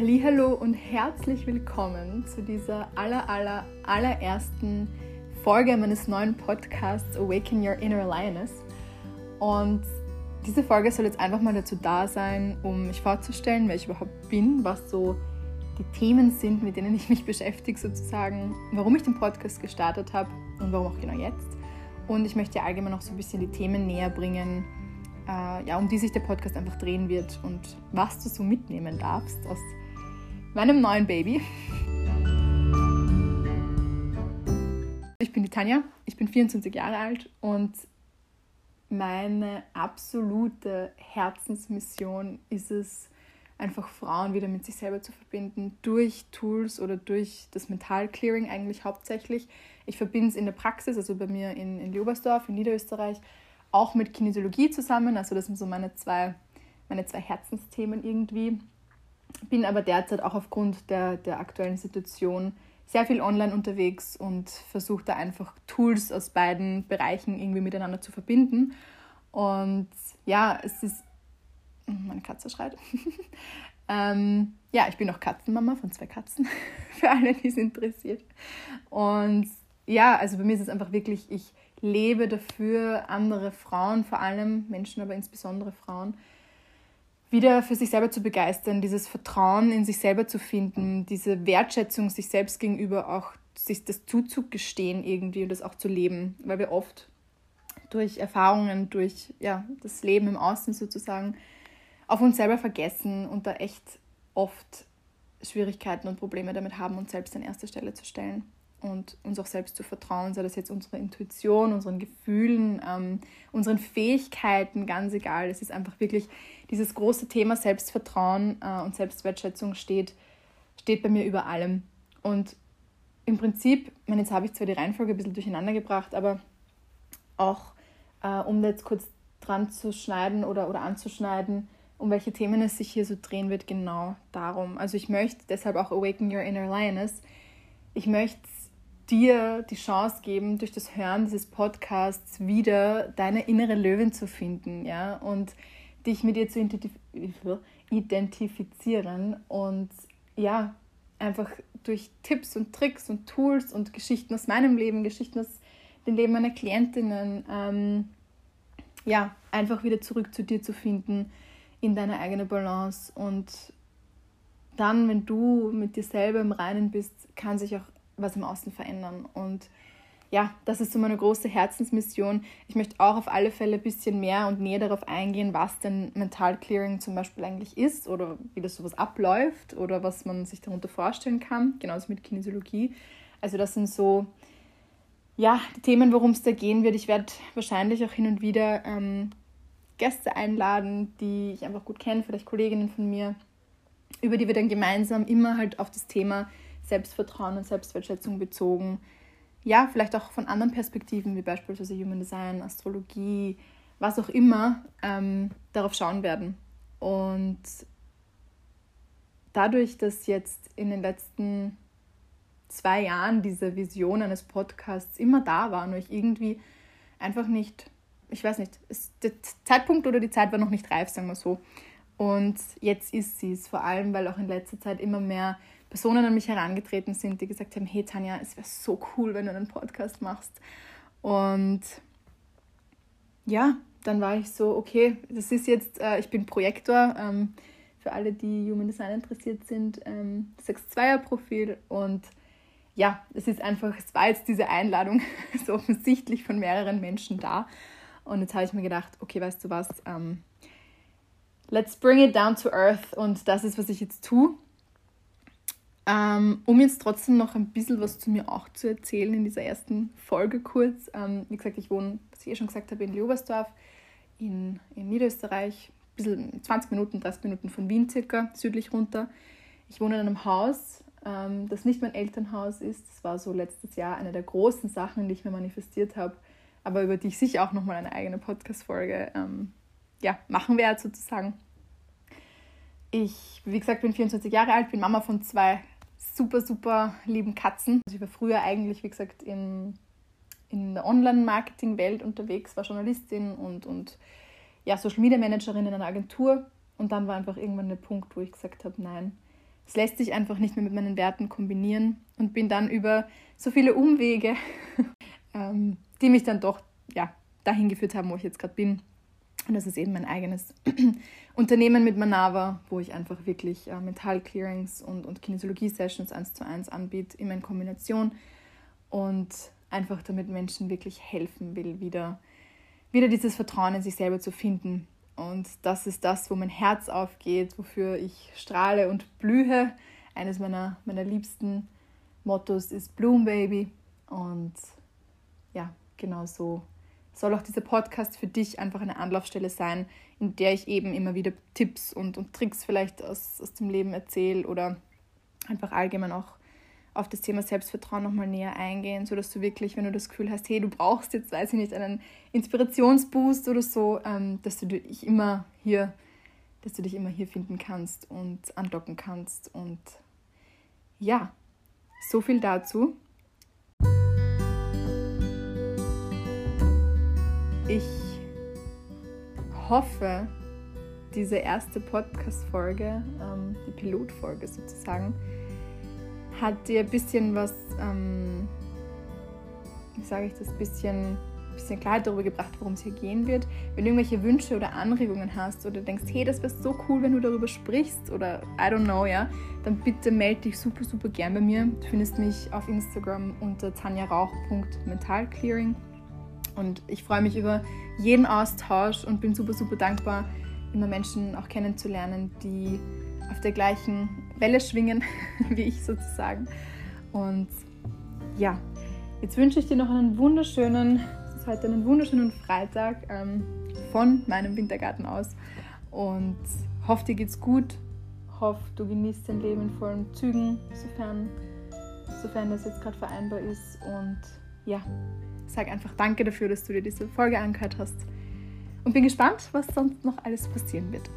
Hallo und herzlich willkommen zu dieser aller, aller, allerersten Folge meines neuen Podcasts Awaken Your Inner Lioness. Und diese Folge soll jetzt einfach mal dazu da sein, um mich vorzustellen, wer ich überhaupt bin, was so die Themen sind, mit denen ich mich beschäftige sozusagen, warum ich den Podcast gestartet habe und warum auch genau jetzt. Und ich möchte allgemein noch so ein bisschen die Themen näher bringen, äh, ja, um die sich der Podcast einfach drehen wird und was du so mitnehmen darfst aus meinem neuen Baby. Ich bin die Tanja, ich bin 24 Jahre alt und meine absolute Herzensmission ist es, einfach Frauen wieder mit sich selber zu verbinden, durch Tools oder durch das Mental Clearing eigentlich hauptsächlich. Ich verbinde es in der Praxis, also bei mir in, in Leobersdorf in Niederösterreich, auch mit Kinesiologie zusammen. Also das sind so meine zwei, meine zwei Herzensthemen irgendwie. Bin aber derzeit auch aufgrund der, der aktuellen Situation sehr viel online unterwegs und versuche da einfach Tools aus beiden Bereichen irgendwie miteinander zu verbinden. Und ja, es ist. Meine Katze schreit. ähm, ja, ich bin auch Katzenmama von zwei Katzen, für alle, die es interessiert. Und ja, also bei mir ist es einfach wirklich, ich lebe dafür, andere Frauen, vor allem Menschen, aber insbesondere Frauen, wieder für sich selber zu begeistern, dieses Vertrauen in sich selber zu finden, diese Wertschätzung sich selbst gegenüber auch sich das zuzugestehen irgendwie und das auch zu leben, weil wir oft durch Erfahrungen, durch ja, das Leben im Außen sozusagen auf uns selber vergessen und da echt oft Schwierigkeiten und Probleme damit haben, uns selbst an erster Stelle zu stellen und uns auch selbst zu vertrauen, sei das jetzt unsere Intuition, unseren Gefühlen, ähm, unseren Fähigkeiten, ganz egal. Es ist einfach wirklich dieses große Thema Selbstvertrauen äh, und Selbstwertschätzung steht, steht bei mir über allem. Und im Prinzip, meine, jetzt habe ich zwar die Reihenfolge ein bisschen durcheinander gebracht, aber auch äh, um jetzt kurz dran zu schneiden oder, oder anzuschneiden, um welche Themen es sich hier so drehen wird, genau darum. Also ich möchte deshalb auch Awaken Your Inner Lioness. Ich möchte dir die Chance geben, durch das Hören dieses Podcasts wieder deine innere Löwin zu finden, ja, und dich mit ihr zu identifizieren und ja, einfach durch Tipps und Tricks und Tools und Geschichten aus meinem Leben, Geschichten aus dem Leben meiner Klientinnen, ähm, ja, einfach wieder zurück zu dir zu finden, in deine eigene Balance und dann, wenn du mit dir selber im Reinen bist, kann sich auch was im Außen verändern. Und ja, das ist so meine große Herzensmission. Ich möchte auch auf alle Fälle ein bisschen mehr und näher darauf eingehen, was denn Mental Clearing zum Beispiel eigentlich ist oder wie das sowas abläuft oder was man sich darunter vorstellen kann, genauso mit Kinesiologie. Also das sind so ja, die Themen, worum es da gehen wird. Ich werde wahrscheinlich auch hin und wieder ähm, Gäste einladen, die ich einfach gut kenne, vielleicht Kolleginnen von mir, über die wir dann gemeinsam immer halt auf das Thema Selbstvertrauen und Selbstwertschätzung bezogen. Ja, vielleicht auch von anderen Perspektiven, wie beispielsweise Human Design, Astrologie, was auch immer, ähm, darauf schauen werden. Und dadurch, dass jetzt in den letzten zwei Jahren diese Vision eines Podcasts immer da war, nur ich irgendwie einfach nicht, ich weiß nicht, der Zeitpunkt oder die Zeit war noch nicht reif, sagen wir so. Und jetzt ist sie es, vor allem, weil auch in letzter Zeit immer mehr Personen an mich herangetreten sind, die gesagt haben, hey Tanja, es wäre so cool, wenn du einen Podcast machst. Und ja, dann war ich so, okay, das ist jetzt, äh, ich bin Projektor, ähm, für alle, die Human Design interessiert sind, ähm, 6-2er-Profil und ja, es ist einfach, es war jetzt diese Einladung so offensichtlich von mehreren Menschen da. Und jetzt habe ich mir gedacht, okay, weißt du was, ähm, let's bring it down to earth und das ist, was ich jetzt tue. Ähm, um jetzt trotzdem noch ein bisschen was zu mir auch zu erzählen in dieser ersten Folge kurz. Ähm, wie gesagt, ich wohne, was ich eh schon gesagt habe, in Leobersdorf in, in Niederösterreich, ein bisschen 20 Minuten, 30 Minuten von Wien circa, südlich runter. Ich wohne in einem Haus, ähm, das nicht mein Elternhaus ist. Das war so letztes Jahr eine der großen Sachen, die ich mir manifestiert habe, aber über die ich sicher auch nochmal eine eigene Podcast-Folge ähm, ja, machen werde sozusagen. Ich, wie gesagt, bin 24 Jahre alt, bin Mama von zwei super, super lieben Katzen. Also ich war früher eigentlich, wie gesagt, in, in der Online-Marketing-Welt unterwegs, war Journalistin und, und ja, Social-Media-Managerin in einer Agentur. Und dann war einfach irgendwann der Punkt, wo ich gesagt habe, nein, es lässt sich einfach nicht mehr mit meinen Werten kombinieren und bin dann über so viele Umwege, ähm, die mich dann doch ja, dahin geführt haben, wo ich jetzt gerade bin. Und das ist eben mein eigenes Unternehmen mit Manava, wo ich einfach wirklich äh, Mental-Clearings und, und Kinesiologie-Sessions eins zu eins anbiete, immer in Kombination. Und einfach damit Menschen wirklich helfen will, wieder, wieder dieses Vertrauen in sich selber zu finden und das ist das, wo mein Herz aufgeht, wofür ich strahle und blühe. Eines meiner, meiner liebsten Mottos ist Bloom Baby. Und ja, genau so soll auch dieser Podcast für dich einfach eine Anlaufstelle sein, in der ich eben immer wieder Tipps und, und Tricks vielleicht aus, aus dem Leben erzähle oder einfach allgemein auch auf das Thema Selbstvertrauen nochmal näher eingehen, sodass du wirklich, wenn du das Gefühl hast, hey, du brauchst jetzt, weiß ich nicht, einen Inspirationsboost oder so, ähm, dass du dich immer hier, dass du dich immer hier finden kannst und andocken kannst. Und ja, so viel dazu. Ich hoffe, diese erste Podcast-Folge, ähm, die Pilotfolge sozusagen, hat dir ein bisschen was, ähm, wie sage ich das, ein bisschen, bisschen Klarheit darüber gebracht, worum es hier gehen wird. Wenn du irgendwelche Wünsche oder Anregungen hast oder denkst, hey, das wäre so cool, wenn du darüber sprichst oder I don't know, ja, dann bitte melde dich super, super gern bei mir. Du findest mich auf Instagram unter tanjarauch.mentalclearing und ich freue mich über jeden Austausch und bin super, super dankbar, immer Menschen auch kennenzulernen, die auf der gleichen Welle schwingen wie ich sozusagen. Und ja, jetzt wünsche ich dir noch einen wunderschönen, es ist heute einen wunderschönen Freitag ähm, von meinem Wintergarten aus und hoffe, dir geht's gut. Hoffe, du genießt dein Leben in vollen Zügen, sofern, sofern das jetzt gerade vereinbar ist. Und ja, sag einfach Danke dafür, dass du dir diese Folge angehört hast. Und bin gespannt, was sonst noch alles passieren wird.